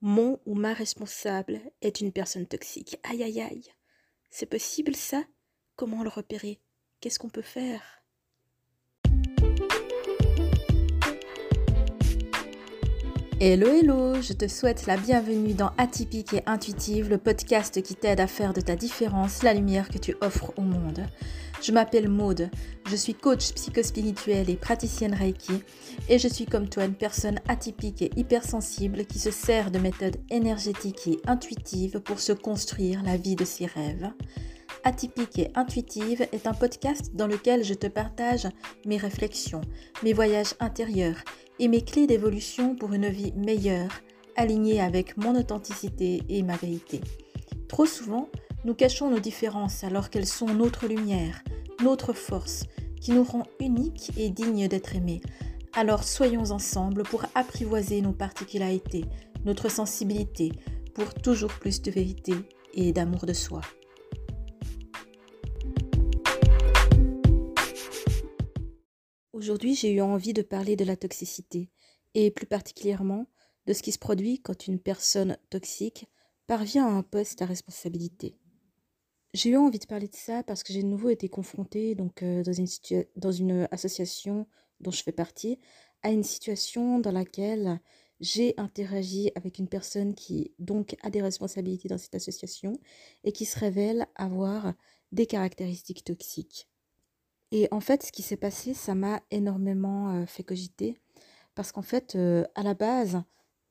Mon ou ma responsable est une personne toxique. Aïe aïe aïe. C'est possible ça? Comment le repérer? Qu'est-ce qu'on peut faire? Hello hello, je te souhaite la bienvenue dans Atypique et Intuitive, le podcast qui t'aide à faire de ta différence la lumière que tu offres au monde. Je m'appelle Maude, je suis coach psychospirituel et praticienne Reiki et je suis comme toi une personne atypique et hypersensible qui se sert de méthodes énergétiques et intuitives pour se construire la vie de ses rêves. Atypique et intuitive est un podcast dans lequel je te partage mes réflexions, mes voyages intérieurs et mes clés d'évolution pour une vie meilleure, alignée avec mon authenticité et ma vérité. Trop souvent, nous cachons nos différences alors qu'elles sont notre lumière, notre force, qui nous rend uniques et dignes d'être aimés. Alors soyons ensemble pour apprivoiser nos particularités, notre sensibilité, pour toujours plus de vérité et d'amour de soi. Aujourd'hui, j'ai eu envie de parler de la toxicité, et plus particulièrement de ce qui se produit quand une personne toxique parvient à un poste à responsabilité. J'ai eu envie de parler de ça parce que j'ai de nouveau été confrontée donc, euh, dans, une dans une association dont je fais partie à une situation dans laquelle j'ai interagi avec une personne qui donc a des responsabilités dans cette association et qui se révèle avoir des caractéristiques toxiques. Et en fait, ce qui s'est passé, ça m'a énormément fait cogiter. Parce qu'en fait, à la base,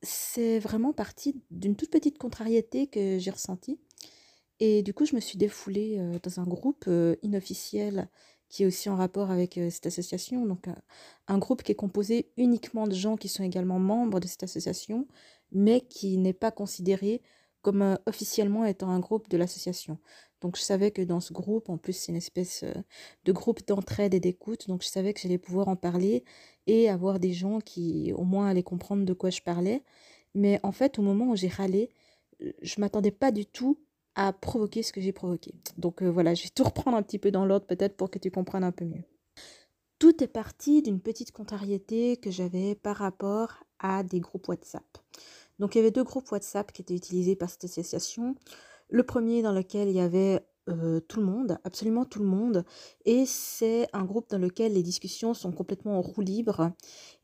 c'est vraiment parti d'une toute petite contrariété que j'ai ressentie. Et du coup, je me suis défoulée dans un groupe inofficiel qui est aussi en rapport avec cette association. Donc, un groupe qui est composé uniquement de gens qui sont également membres de cette association, mais qui n'est pas considéré comme officiellement étant un groupe de l'association. Donc je savais que dans ce groupe, en plus c'est une espèce de groupe d'entraide et d'écoute, donc je savais que j'allais pouvoir en parler et avoir des gens qui au moins allaient comprendre de quoi je parlais. Mais en fait, au moment où j'ai râlé, je m'attendais pas du tout à provoquer ce que j'ai provoqué. Donc voilà, je vais tout reprendre un petit peu dans l'ordre peut-être pour que tu comprennes un peu mieux. Tout est parti d'une petite contrariété que j'avais par rapport à des groupes WhatsApp. Donc il y avait deux groupes WhatsApp qui étaient utilisés par cette association. Le premier dans lequel il y avait tout le monde, absolument tout le monde, et c'est un groupe dans lequel les discussions sont complètement en roue libre.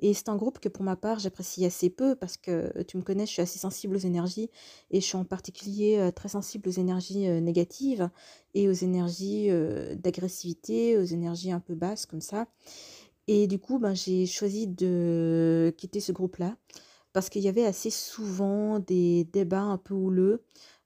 Et c'est un groupe que pour ma part j'apprécie assez peu parce que tu me connais, je suis assez sensible aux énergies et je suis en particulier très sensible aux énergies négatives et aux énergies d'agressivité, aux énergies un peu basses comme ça. Et du coup, ben, j'ai choisi de quitter ce groupe-là parce qu'il y avait assez souvent des débats un peu houleux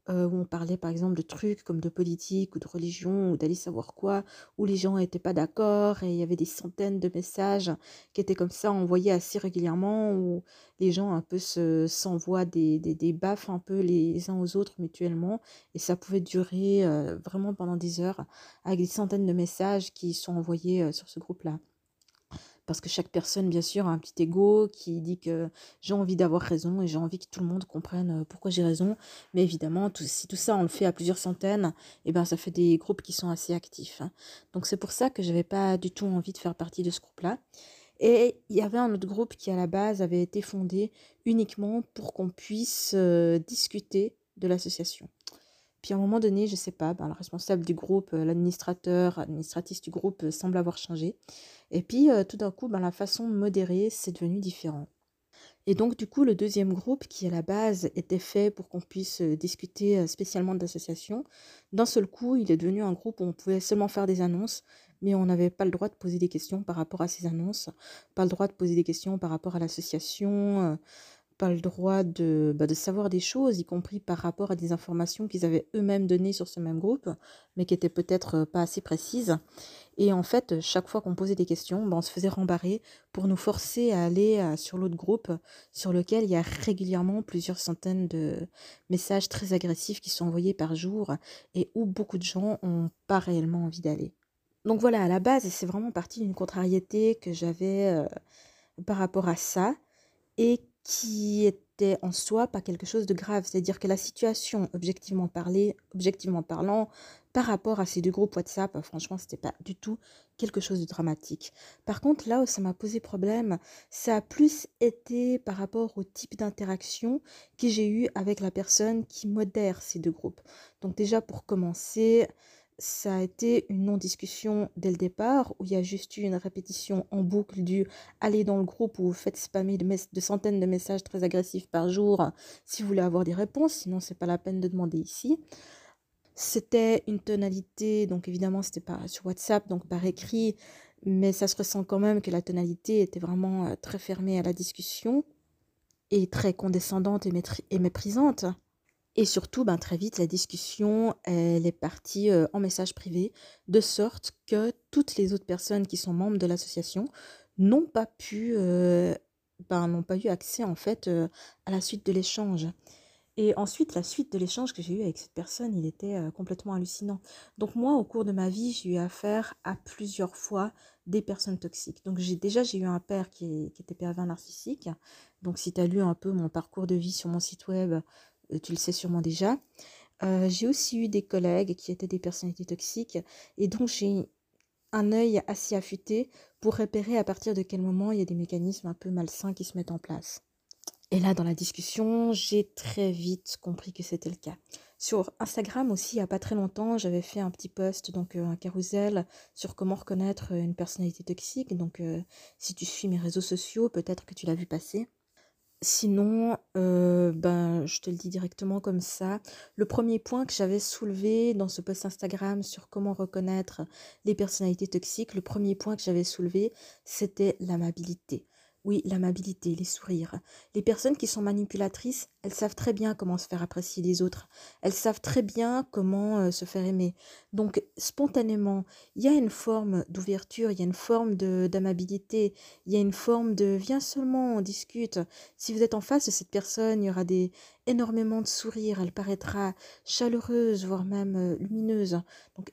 où on parlait par exemple de trucs comme de politique ou de religion ou d'aller savoir quoi, où les gens n'étaient pas d'accord et il y avait des centaines de messages qui étaient comme ça envoyés assez régulièrement où les gens un peu se, s'envoient des, des, des baffes un peu les uns aux autres mutuellement et ça pouvait durer vraiment pendant des heures avec des centaines de messages qui sont envoyés sur ce groupe-là parce que chaque personne, bien sûr, a un petit ego qui dit que j'ai envie d'avoir raison et j'ai envie que tout le monde comprenne pourquoi j'ai raison. Mais évidemment, si tout ça, on le fait à plusieurs centaines, eh ben, ça fait des groupes qui sont assez actifs. Hein. Donc c'est pour ça que je n'avais pas du tout envie de faire partie de ce groupe-là. Et il y avait un autre groupe qui, à la base, avait été fondé uniquement pour qu'on puisse discuter de l'association. Puis à un moment donné, je ne sais pas, ben, le responsable du groupe, l'administrateur, administratif du groupe semble avoir changé. Et puis, tout d'un coup, ben, la façon de modérer, c'est devenu différent. Et donc, du coup, le deuxième groupe, qui à la base était fait pour qu'on puisse discuter spécialement d'associations, d'un seul coup, il est devenu un groupe où on pouvait seulement faire des annonces, mais on n'avait pas le droit de poser des questions par rapport à ces annonces, pas le droit de poser des questions par rapport à l'association, pas le droit de, bah, de savoir des choses, y compris par rapport à des informations qu'ils avaient eux-mêmes données sur ce même groupe, mais qui étaient peut-être pas assez précises. Et en fait, chaque fois qu'on posait des questions, bah, on se faisait rembarrer pour nous forcer à aller sur l'autre groupe sur lequel il y a régulièrement plusieurs centaines de messages très agressifs qui sont envoyés par jour et où beaucoup de gens n'ont pas réellement envie d'aller. Donc voilà, à la base, c'est vraiment parti d'une contrariété que j'avais par rapport à ça et qui était en soi pas quelque chose de grave. C'est-à-dire que la situation, objectivement objectivement parlant, par rapport à ces deux groupes WhatsApp, franchement, c'était pas du tout quelque chose de dramatique. Par contre, là où ça m'a posé problème, ça a plus été par rapport au type d'interaction que j'ai eu avec la personne qui modère ces deux groupes. Donc déjà, pour commencer, ça a été une non-discussion dès le départ, où il y a juste eu une répétition en boucle du aller dans le groupe vous faites spammer de, centaines de messages très agressifs par jour si vous voulez avoir des réponses, sinon c'est pas la peine de demander ici. C'était une tonalité, donc évidemment c'était pas sur WhatsApp, donc par écrit, mais ça se ressent quand même que la tonalité était vraiment euh, très fermée à la discussion et très condescendante et méprisante. Et surtout, ben, très vite, la discussion, elle est partie euh, en message privé, de sorte que toutes les autres personnes qui sont membres de l'association n'ont pas pu, euh, ben, n'ont pas eu accès en fait euh, à la suite de l'échange. Et ensuite, la suite de l'échange que j'ai eu avec cette personne, il était complètement hallucinant. Donc moi, au cours de ma vie, j'ai eu affaire à plusieurs fois des personnes toxiques. Donc j'ai déjà j'ai eu un père qui, qui était pervers narcissique. Donc si tu as lu un peu mon parcours de vie sur mon site web, tu le sais sûrement déjà. Euh, j'ai aussi eu des collègues qui étaient des personnalités toxiques et donc j'ai un œil assez affûté pour repérer à partir de quel moment il y a des mécanismes un peu malsains qui se mettent en place. Et là, dans la discussion, j'ai très vite compris que c'était le cas. Sur Instagram aussi, il n'y a pas très longtemps, j'avais fait un petit post, donc euh, un carousel, sur comment reconnaître une personnalité toxique. Donc, si tu suis mes réseaux sociaux, peut-être que tu l'as vu passer. Sinon, euh, ben, je te le dis directement comme ça. Le premier point que j'avais soulevé dans ce post Instagram sur comment reconnaître les personnalités toxiques, le premier point que j'avais soulevé, c'était l'amabilité. Oui, l'amabilité, les sourires. Les personnes qui sont manipulatrices, elles savent très bien comment se faire apprécier des autres. Elles savent très bien comment euh, se faire aimer. Donc, spontanément, il y a une forme d'ouverture, il y a une forme d'amabilité, il y a une forme de viens seulement, on discute. Si vous êtes en face de cette personne, il y aura des, énormément de sourires, elle paraîtra chaleureuse, voire même euh, lumineuse. Donc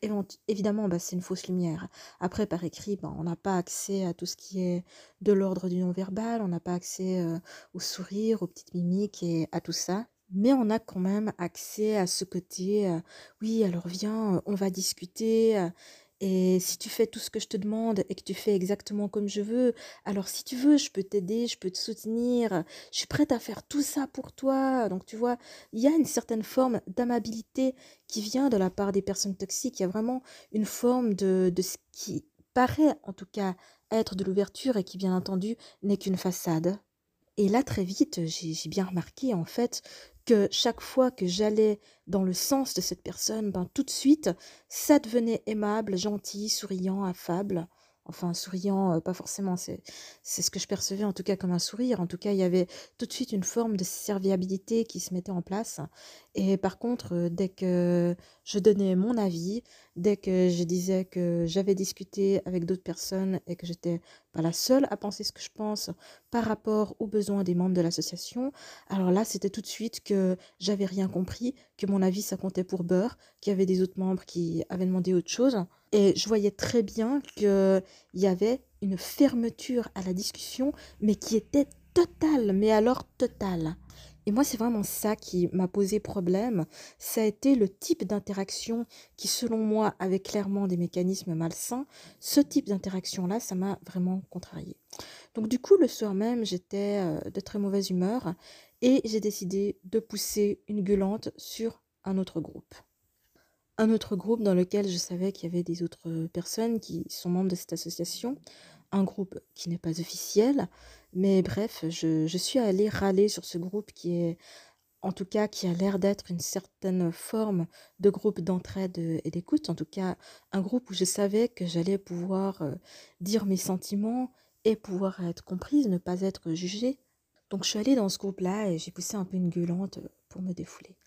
évidemment, bah, c'est une fausse lumière. Après, par écrit, bah, on n'a pas accès à tout ce qui est de l'ordre du non-verbal, on n'a pas accès euh, aux sourires, aux petites mimiques et à tout ça. Mais on a quand même accès à ce côté, euh, oui, alors viens, on va discuter, et si tu fais tout ce que je te demande et que tu fais exactement comme je veux, alors si tu veux, je peux t'aider, je peux te soutenir, je suis prête à faire tout ça pour toi. Donc tu vois, il y a une certaine forme d'amabilité qui vient de la part des personnes toxiques. Il y a vraiment une forme de, de ce qui paraît en tout cas être de l'ouverture et qui bien entendu n'est qu'une façade. Et là, très vite, j'ai bien remarqué en fait que chaque fois que j'allais dans le sens de cette personne, ben, tout de suite, ça devenait aimable, gentil, souriant, affable. Enfin, souriant, euh, pas forcément, c'est ce que je percevais en tout cas comme un sourire. En tout cas, il y avait tout de suite une forme de serviabilité qui se mettait en place. Et par contre, euh, dès que je donnais mon avis, dès que je disais que j'avais discuté avec d'autres personnes et que j'étais la seule à penser ce que je pense par rapport aux besoins des membres de l'association, alors là, c'était tout de suite que j'avais rien compris, que mon avis, ça comptait pour beurre, qu'il y avait des autres membres qui avaient demandé autre chose. Et je voyais très bien qu'il y avait une fermeture à la discussion, mais qui était totale, mais alors totale. Et moi, c'est vraiment ça qui m'a posé problème. Ça a été le type d'interaction qui, selon moi, avait clairement des mécanismes malsains. Ce type d'interaction-là, ça m'a vraiment contrarié. Donc du coup, le soir même, j'étais euh, de très mauvaise humeur et j'ai décidé de pousser une gueulante sur un autre groupe un autre groupe dans lequel je savais qu'il y avait des autres personnes qui sont membres de cette association, un groupe qui n'est pas officiel, mais bref, je, suis allée râler sur ce groupe qui est, en tout cas, qui a l'air d'être une certaine forme de groupe d'entraide et d'écoute, en tout cas, un groupe où je savais que j'allais pouvoir euh, dire mes sentiments et pouvoir être comprise, ne pas être jugée. Donc je suis allée dans ce groupe-là et j'ai poussé un peu une gueulante pour me défouler.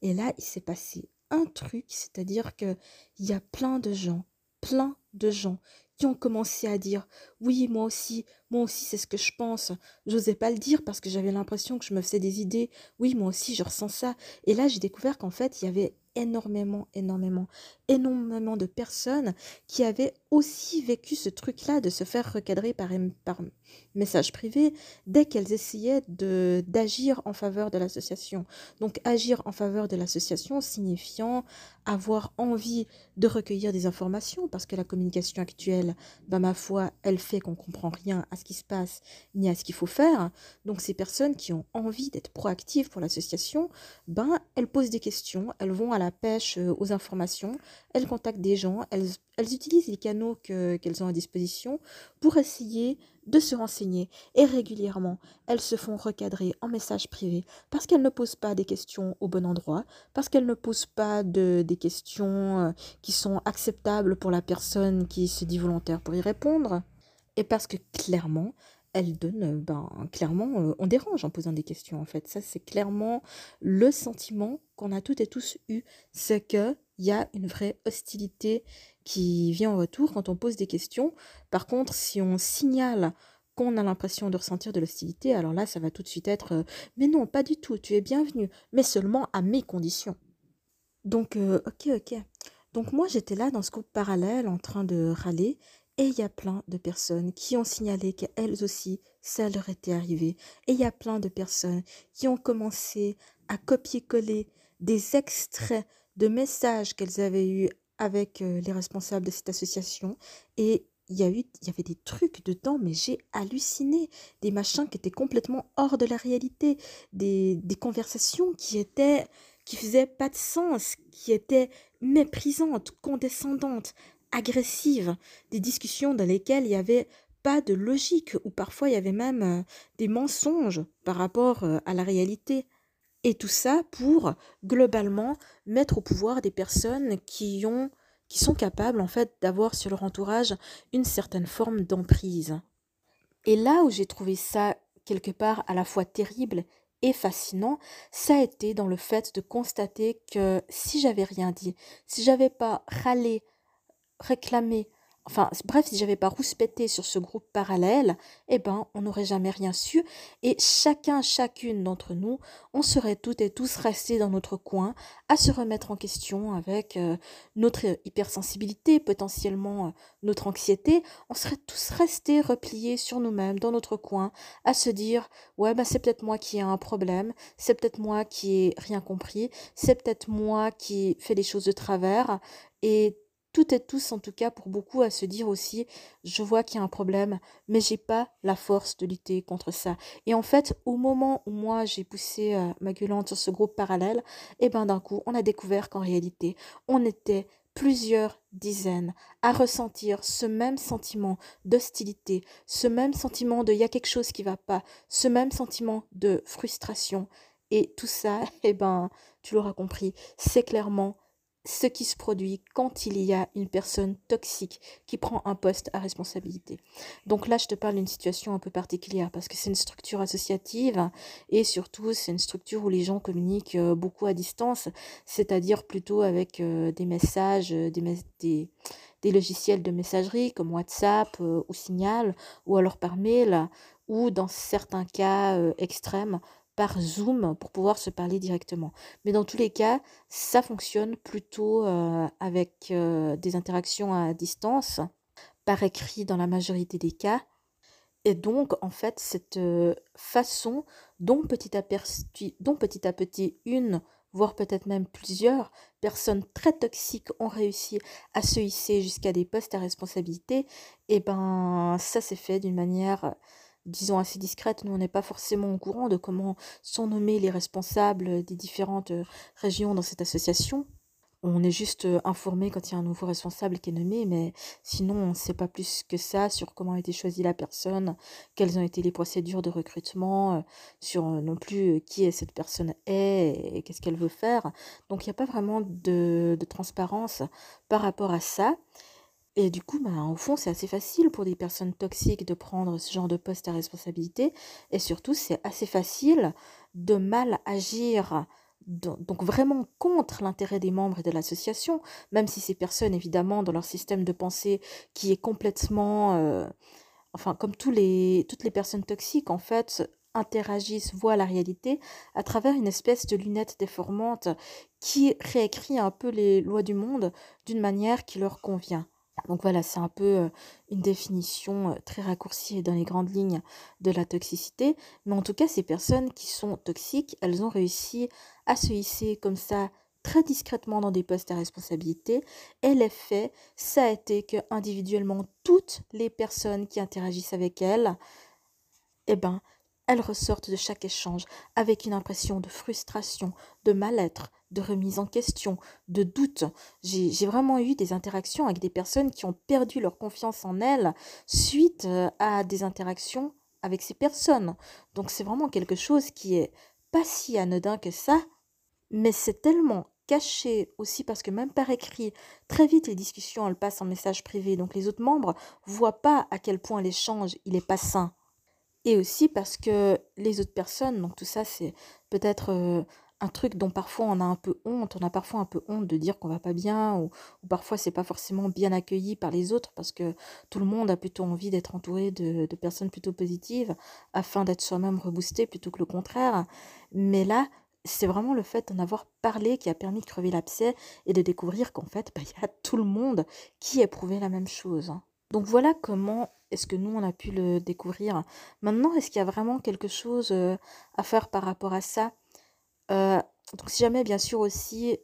Et là, il s'est passé un truc, c'est-à-dire qu'il y a plein de gens, plein de gens qui ont commencé à dire oui moi aussi moi aussi c'est ce que je pense. J'osais pas le dire parce que j'avais l'impression que je me faisais des idées. Oui moi aussi je ressens ça. Et là j'ai découvert qu'en fait il y avait énormément énormément énormément de personnes qui avaient aussi vécu ce truc-là de se faire recadrer par, par message privé dès qu'elles essayaient d'agir en faveur de l'association. Donc agir en faveur de l'association signifiant avoir envie de recueillir des informations parce que la communication actuelle, ben ma foi, elle fait qu'on comprend rien à ce qui se passe ni à ce qu'il faut faire. Donc ces personnes qui ont envie d'être proactives pour l'association, ben elles posent des questions, elles vont à la pêche euh, aux informations, elles contactent des gens, elles, elles utilisent les canaux qu'elles ont à disposition pour essayer de se renseigner et régulièrement elles se font recadrer en message privé parce qu'elles ne posent pas des questions au bon endroit, parce qu'elles ne posent pas de, des questions euh, qui sont acceptables pour la personne qui se dit volontaire pour y répondre et parce que clairement elles donnent, ben, clairement, euh, on dérange en posant des questions, en fait. Ça, c'est clairement le sentiment qu'on a toutes et tous eu. C'est qu'il y a une vraie hostilité qui vient en retour quand on pose des questions. Par contre, si on signale qu'on a l'impression de ressentir de l'hostilité, alors là, ça va tout de suite être euh, mais non, pas du tout, tu es bienvenu, mais seulement à mes conditions. Donc, euh, ok, ok. Donc moi, j'étais là dans ce groupe parallèle en train de râler, et il y a plein de personnes qui ont signalé qu'elles aussi, ça leur était arrivé. Et il y a plein de personnes qui ont commencé à copier-coller des extraits de messages qu'elles avaient eus avec euh, les responsables de cette association et il y a eu il y avait des trucs dedans mais j'ai halluciné. Des machins qui étaient complètement hors de la réalité. Des, des conversations qui étaient qui faisaient pas de sens qui étaient méprisantes condescendantes agressives. Des discussions dans lesquelles il y avait pas de logique ou parfois il y avait même euh, des mensonges par rapport euh, à la réalité et tout ça pour globalement mettre au pouvoir des personnes qui ont qui sont capables en fait d'avoir sur leur entourage une certaine forme d'emprise. Et là où j'ai trouvé ça quelque part à la fois terrible et fascinant, ça a été dans le fait de constater que si j'avais rien dit, si j'avais pas râlé, réclamé, Enfin, bref, si j'avais pas rouspété sur ce groupe parallèle, eh ben, on n'aurait jamais rien su. Et chacun, chacune d'entre nous, on serait toutes et tous restés dans notre coin à se remettre en question avec euh, notre hypersensibilité, potentiellement euh, notre anxiété. On serait tous restés repliés sur nous-mêmes, dans notre coin, à se dire, ouais, ben, c'est peut-être moi qui ai un problème, c'est peut-être moi qui ai rien compris, c'est peut-être moi qui fais les choses de travers. Et toutes et tous, en tout cas pour beaucoup, à se dire aussi, je vois qu'il y a un problème, mais j'ai pas la force de lutter contre ça. Et en fait, au moment où moi j'ai poussé euh, ma gueulante sur ce groupe parallèle, et eh ben d'un coup, on a découvert qu'en réalité, on était plusieurs dizaines à ressentir ce même sentiment d'hostilité, ce même sentiment de il y a quelque chose qui va pas, ce même sentiment de frustration. Et tout ça, eh ben, tu l'auras compris, c'est clairement ce qui se produit quand il y a une personne toxique qui prend un poste à responsabilité. Donc là, je te parle d'une situation un peu particulière parce que c'est une structure associative et surtout c'est une structure où les gens communiquent euh, beaucoup à distance, c'est-à-dire plutôt avec euh, des messages, euh, des, des, logiciels de messagerie comme WhatsApp ou Signal ou alors par mail ou dans certains cas extrêmes par Zoom pour pouvoir se parler directement. Mais dans tous les cas, ça fonctionne plutôt euh, avec euh, des interactions à distance, par écrit dans la majorité des cas. Et donc, en fait, cette euh, façon dont petit, à dont petit à petit une, voire peut-être même plusieurs personnes très toxiques ont réussi à se hisser jusqu'à des postes à responsabilité, et eh ben ça s'est fait d'une manière disons assez discrète, nous on n'est pas forcément au courant de comment sont nommés les responsables des différentes euh, régions dans cette association. On est juste euh, informé quand il y a un nouveau responsable qui est nommé, mais sinon on ne sait pas plus que ça sur comment a été choisie la personne, quelles ont été les procédures de recrutement, euh, sur non plus qui est cette personne est et qu'est-ce qu'elle veut faire. Donc il n'y a pas vraiment de, de transparence par rapport à ça. Et du coup, bah, au fond, c'est assez facile pour des personnes toxiques de prendre ce genre de poste à responsabilité. Et surtout, c'est assez facile de mal agir, donc vraiment contre l'intérêt des membres et de l'association, même si ces personnes, évidemment, dans leur système de pensée qui est complètement... Euh, enfin, comme les, toutes les personnes toxiques, en fait, interagissent, voient la réalité à travers une espèce de lunette déformante qui réécrit un peu les lois du monde d'une manière qui leur convient. Donc voilà, c'est un peu une définition très raccourcie dans les grandes lignes de la toxicité. Mais en tout cas, ces personnes qui sont toxiques, elles ont réussi à se hisser comme ça très discrètement dans des postes à responsabilité. Et l'effet, ça a été que individuellement, toutes les personnes qui interagissent avec elles, eh ben, elles ressortent de chaque échange avec une impression de frustration, de mal-être, de remise en question, de doute. J'ai vraiment eu des interactions avec des personnes qui ont perdu leur confiance en elles suite euh, à des interactions avec ces personnes. Donc c'est vraiment quelque chose qui est pas si anodin que ça, mais c'est tellement caché aussi parce que même par écrit, très vite les discussions elles passent en message privé, donc les autres membres voient pas à quel point l'échange il est pas sain et aussi parce que les autres personnes, donc tout ça c'est peut-être euh, un truc dont parfois on a un peu honte, on a parfois un peu honte de dire qu'on va pas bien, ou, parfois c'est pas forcément bien accueilli par les autres parce que tout le monde a plutôt envie d'être entouré de, personnes plutôt positives afin d'être soi-même reboosté plutôt que le contraire. Mais là, c'est vraiment le fait d'en avoir parlé qui a permis de crever l'abcès et de découvrir qu'en fait, bah, il y a tout le monde qui éprouvait la même chose. Donc voilà comment est-ce que nous, on a pu le découvrir Maintenant, est-ce qu'il y a vraiment quelque chose euh, à faire par rapport à ça? Euh, Donc si jamais, bien sûr aussi,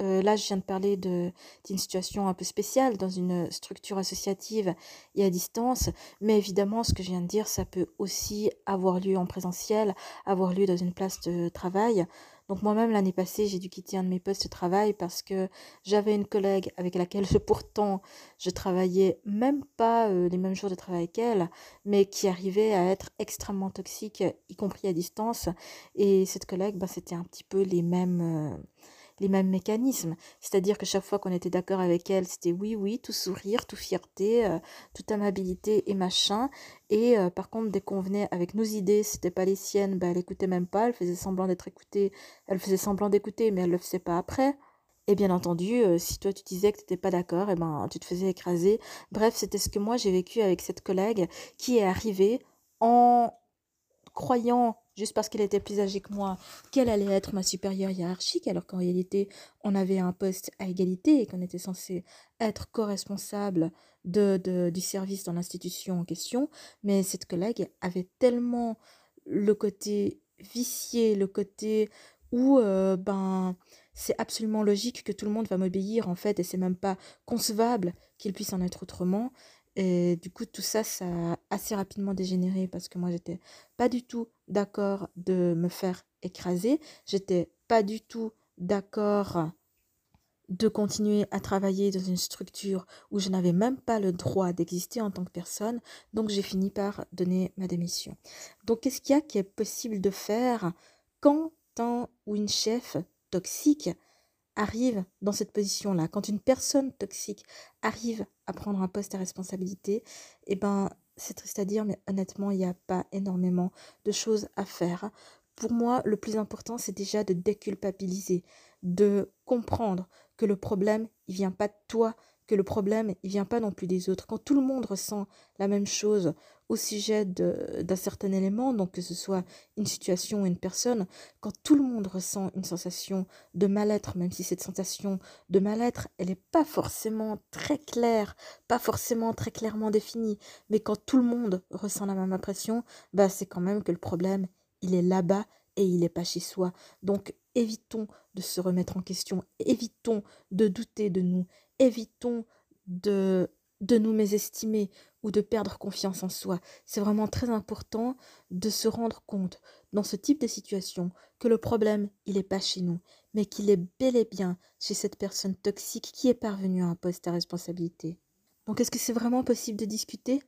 euh, là, je viens de parler d'une situation un peu spéciale dans une structure associative et à distance, mais évidemment, ce que je viens de dire, ça peut aussi avoir lieu en présentiel, avoir lieu dans une place de travail. Donc moi-même, l'année passée, j'ai dû quitter un de mes postes de travail parce que j'avais une collègue avec laquelle pourtant je travaillais même pas euh, les mêmes jours de travail qu'elle, mais qui arrivait à être extrêmement toxique, y compris à distance. Et cette collègue, bah, c'était un petit peu les mêmes... Euh, les mêmes mécanismes. C'est-à-dire que chaque fois qu'on était d'accord avec elle, c'était oui, oui, tout sourire, tout fierté, euh, toute amabilité et machin. Et euh, par contre, dès qu'on venait avec nos idées, c'était pas les siennes, bah, elle écoutait même pas, elle faisait semblant d'être écoutée, elle faisait semblant d'écouter, mais elle le faisait pas après. Et bien entendu, euh, si toi tu disais que tu n'étais pas d'accord, et eh ben tu te faisais écraser. Bref, c'était ce que moi j'ai vécu avec cette collègue qui est arrivée en croyant juste parce qu'elle était plus âgée que moi, qu'elle allait être ma supérieure hiérarchique, alors qu'en réalité, on avait un poste à égalité et qu'on était censé être co-responsable de, de, du service dans l'institution en question. Mais cette collègue avait tellement le côté vicié, le côté où euh, ben c'est absolument logique que tout le monde va m'obéir en fait et c'est même pas concevable qu'il puisse en être autrement et du coup, tout ça, ça a assez rapidement dégénéré parce que moi, j'étais pas du tout d'accord de me faire écraser. J'étais pas du tout d'accord de continuer à travailler dans une structure où je n'avais même pas le droit d'exister en tant que personne. Donc, j'ai fini par donner ma démission. Donc, qu'est-ce qu'il y a qui est possible de faire quand un ou une chef toxique arrive dans cette position-là, quand une personne toxique arrive à prendre un poste à responsabilité, eh ben, c'est triste à dire, mais honnêtement, il n'y a pas énormément de choses à faire. Pour moi, le plus important, c'est déjà de déculpabiliser, de comprendre que le problème, il vient pas de toi, que le problème, il vient pas non plus des autres. Quand tout le monde ressent la même chose au sujet d'un certain élément, donc que ce soit une situation ou une personne, quand tout le monde ressent une sensation de mal-être, même si cette sensation de mal-être, elle n'est pas forcément très claire, pas forcément très clairement définie, mais quand tout le monde ressent la même impression, bah c'est quand même que le problème, il est là-bas et il n'est pas chez soi. Donc évitons de se remettre en question, évitons de douter de nous, évitons de de nous mésestimer ou de perdre confiance en soi. C'est vraiment très important de se rendre compte dans ce type de situation que le problème, il n'est pas chez nous, mais qu'il est bel et bien chez cette personne toxique qui est parvenue à un poste à responsabilité. Donc est-ce que c'est vraiment possible de discuter?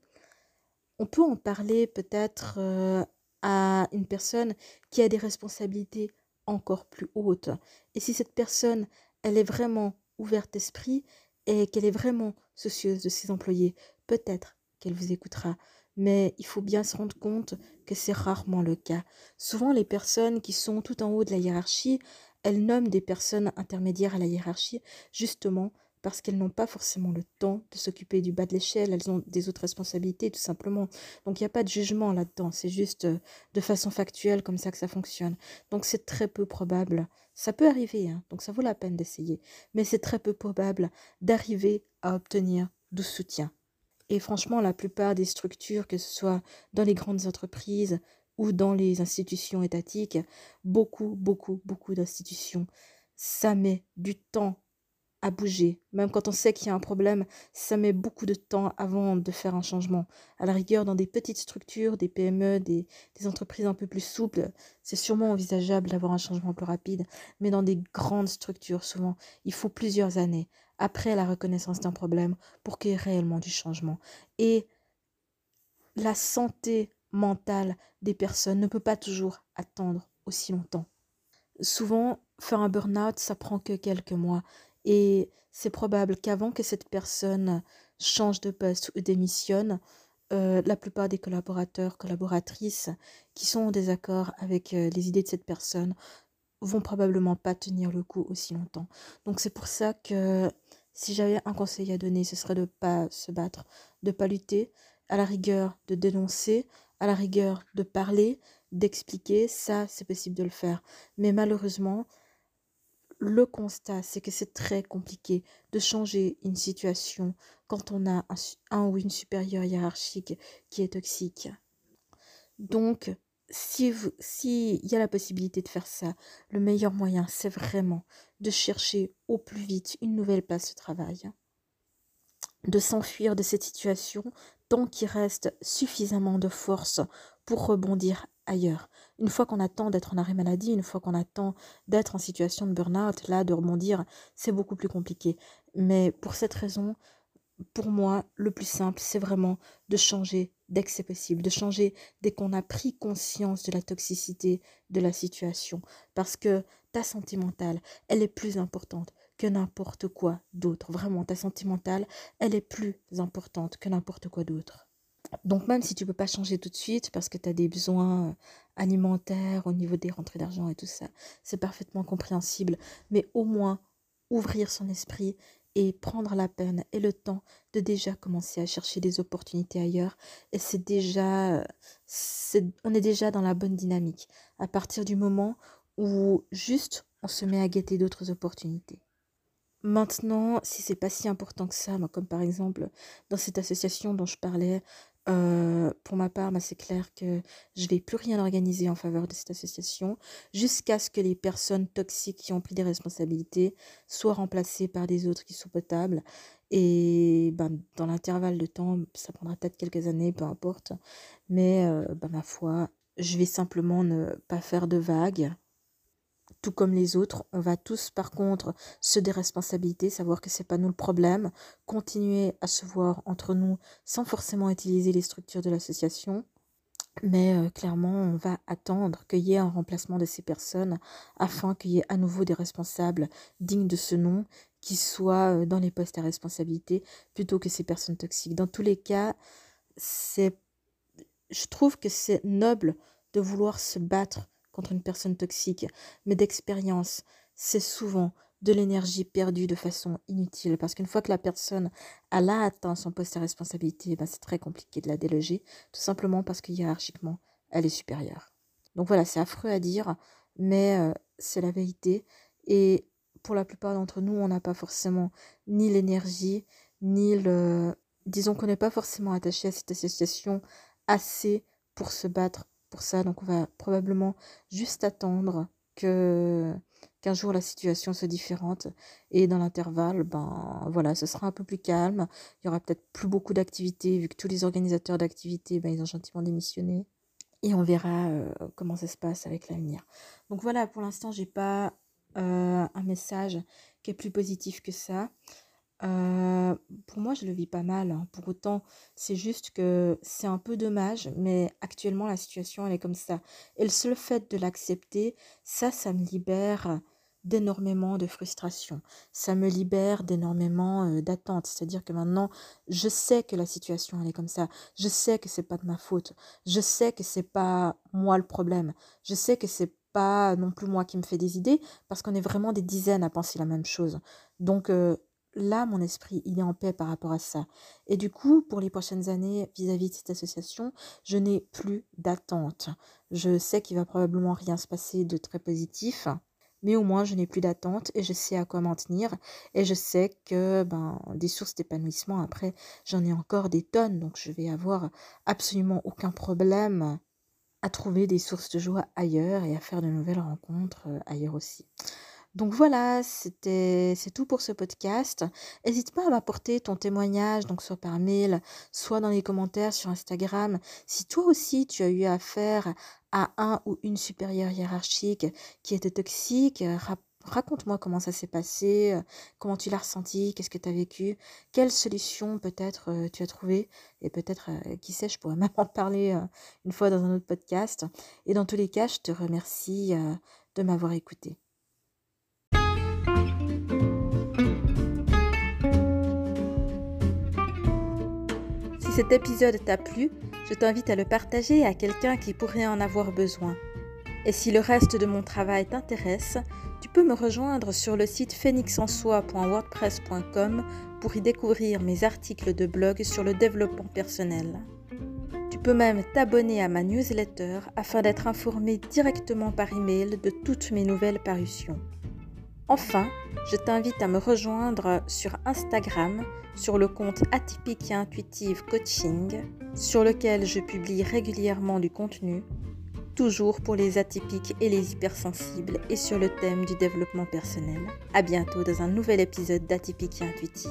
On peut en parler peut-être euh, à une personne qui a des responsabilités encore plus hautes. Et si cette personne, elle est vraiment ouverte d'esprit, et qu'elle est vraiment soucieuse de ses employés, peut-être qu'elle vous écoutera. Mais il faut bien se rendre compte que c'est rarement le cas. Souvent, les personnes qui sont tout en haut de la hiérarchie, elles nomment des personnes intermédiaires à la hiérarchie, justement parce qu'elles n'ont pas forcément le temps de s'occuper du bas de l'échelle, elles ont des autres responsabilités tout simplement. Donc il n'y a pas de jugement là-dedans, c'est juste euh, de façon factuelle comme ça que ça fonctionne. Donc c'est très peu probable, ça peut arriver, hein, donc ça vaut la peine d'essayer, mais c'est très peu probable d'arriver à obtenir de soutien. Et franchement, la plupart des structures, que ce soit dans les grandes entreprises ou dans les institutions étatiques, beaucoup, beaucoup, beaucoup d'institutions, ça met du temps à bouger. Même quand on sait qu'il y a un problème, ça met beaucoup de temps avant de faire un changement. À la rigueur, dans des petites structures, des PME, des, des entreprises un peu plus souples, c'est sûrement envisageable d'avoir un changement plus rapide. Mais dans des grandes structures, souvent, il faut plusieurs années après la reconnaissance d'un problème pour qu'il y ait réellement du changement. Et la santé mentale des personnes ne peut pas toujours attendre aussi longtemps. Souvent, faire un burn-out, ça prend que quelques mois. Et c'est probable qu'avant que cette personne change de poste ou démissionne, euh, la plupart des collaborateurs, collaboratrices qui sont en désaccord avec euh, les idées de cette personne vont probablement pas tenir le coup aussi longtemps. Donc c'est pour ça que si j'avais un conseil à donner, ce serait de pas se battre, de pas lutter, à la rigueur de dénoncer, à la rigueur de parler, d'expliquer, ça c'est possible de le faire. Mais malheureusement, le constat, c'est que c'est très compliqué de changer une situation quand on a un, ou une supérieure hiérarchique qui est toxique. Donc, s'il si y a la possibilité de faire ça, le meilleur moyen, c'est vraiment de chercher au plus vite une nouvelle place de travail, de s'enfuir de cette situation tant qu'il reste suffisamment de force pour rebondir ailleurs. Une fois qu'on attend d'être en arrêt maladie, une fois qu'on attend d'être en situation de burn-out, là, de rebondir, c'est beaucoup plus compliqué. Mais pour cette raison, pour moi, le plus simple, c'est vraiment de changer dès que c'est possible, de changer dès qu'on a pris conscience de la toxicité de la situation. Parce que ta santé mentale, elle est plus importante que n'importe quoi d'autre. Vraiment, ta santé mentale, elle est plus importante que n'importe quoi d'autre. Donc même si tu ne peux pas changer tout de suite parce que tu as des besoins euh, alimentaires au niveau des rentrées d'argent et tout ça, c'est parfaitement compréhensible. Mais au moins ouvrir son esprit et prendre la peine et le temps de déjà commencer à chercher des opportunités ailleurs. Et c'est déjà, on est déjà dans la bonne dynamique à partir du moment où juste on se met à guetter d'autres opportunités. Maintenant, si c'est pas si important que ça, comme par exemple dans cette association dont je parlais, euh, pour ma part, bah, c'est clair que je vais plus rien organiser en faveur de cette association jusqu'à ce que les personnes toxiques qui ont pris des responsabilités soient remplacées par des autres qui sont potables. Et bah, dans l'intervalle de temps, ça prendra peut-être quelques années, peu importe. Mais euh, bah, ma foi, je vais simplement ne pas faire de vagues tout comme les autres. On va tous, par contre, se déresponsabiliser, savoir que c'est pas nous le problème, continuer à se voir entre nous sans forcément utiliser les structures de l'association. Mais euh, clairement, on va attendre qu'il y ait un remplacement de ces personnes afin qu'il y ait à nouveau des responsables dignes de ce nom qui soient euh, dans les postes à responsabilité plutôt que ces personnes toxiques. Dans tous les cas, c'est, je trouve que c'est noble de vouloir se battre contre une personne toxique, mais d'expérience, c'est souvent de l'énergie perdue de façon inutile. Parce qu'une fois que la personne a atteint son poste à responsabilité, ben c'est très compliqué de la déloger, tout simplement parce que hiérarchiquement, elle est supérieure. Donc voilà, c'est affreux à dire, mais euh, c'est la vérité. Et pour la plupart d'entre nous, on n'a pas forcément ni l'énergie, ni le... Disons qu'on n'est pas forcément attaché à cette association assez pour se battre ça. Donc on va probablement juste attendre que qu'un jour la situation soit différente. Et dans l'intervalle ben voilà ce sera un peu plus calme. Il y aura peut-être plus beaucoup d'activités vu que tous les organisateurs d'activités ben, ils ont gentiment démissionné. Et on verra euh, comment ça se passe avec l'avenir. Donc voilà pour l'instant j'ai pas euh, un message qui est plus positif que ça euh, pour moi, je le vis pas mal. Hein. Pour autant, c'est juste que c'est un peu dommage, mais actuellement, la situation, elle est comme ça. Et le seul fait de l'accepter, ça, ça me libère d'énormément de frustration. Ça me libère d'énormément euh, d'attentes. C'est-à-dire que maintenant, je sais que la situation, elle est comme ça. Je sais que c'est pas de ma faute. Je sais que c'est pas moi le problème. Je sais que c'est pas non plus moi qui me fais des idées, parce qu'on est vraiment des dizaines à penser la même chose. Donc, euh, là, mon esprit, il est en paix par rapport à ça. Et du coup, pour les prochaines années, vis-à-vis de cette association, je n'ai plus d'attente. Je sais qu'il va probablement rien se passer de très positif, mais au moins je n'ai plus d'attente et je sais à quoi m'en tenir et je sais que ben, des sources d'épanouissement, après, j'en ai encore des tonnes, donc je vais avoir absolument aucun problème à trouver des sources de joie ailleurs et à faire de nouvelles rencontres euh, ailleurs aussi. Donc voilà, c'était c'est tout pour ce podcast. N'hésite pas à m'apporter ton témoignage, donc soit par mail, soit dans les commentaires sur Instagram. Si toi aussi tu as eu affaire à un ou une supérieure hiérarchique qui était toxique, raconte-moi comment ça s'est passé, comment tu l'as ressenti, qu'est-ce que tu as vécu, quelle solution peut-être euh, tu as trouvé, et peut-être, euh, qui sait, je pourrais même en parler euh, une fois dans un autre podcast. Et dans tous les cas, je te remercie de m'avoir écouté. Cet épisode t'a plu, je t'invite à le partager à quelqu'un qui pourrait en avoir besoin. Et si le reste de mon travail t'intéresse, tu peux me rejoindre sur le site phoenixensoi.wordpress.com pour y découvrir mes articles de blog sur le développement personnel. Tu peux même t'abonner à ma newsletter afin d'être informé directement par email de toutes mes nouvelles parutions. Enfin, je t'invite à me rejoindre sur Instagram sur le compte Atypique et Intuitive Coaching, sur lequel je publie régulièrement du contenu, toujours pour les atypiques et les hypersensibles et sur le thème du développement personnel. À bientôt dans un nouvel épisode d'Atypique et Intuitive.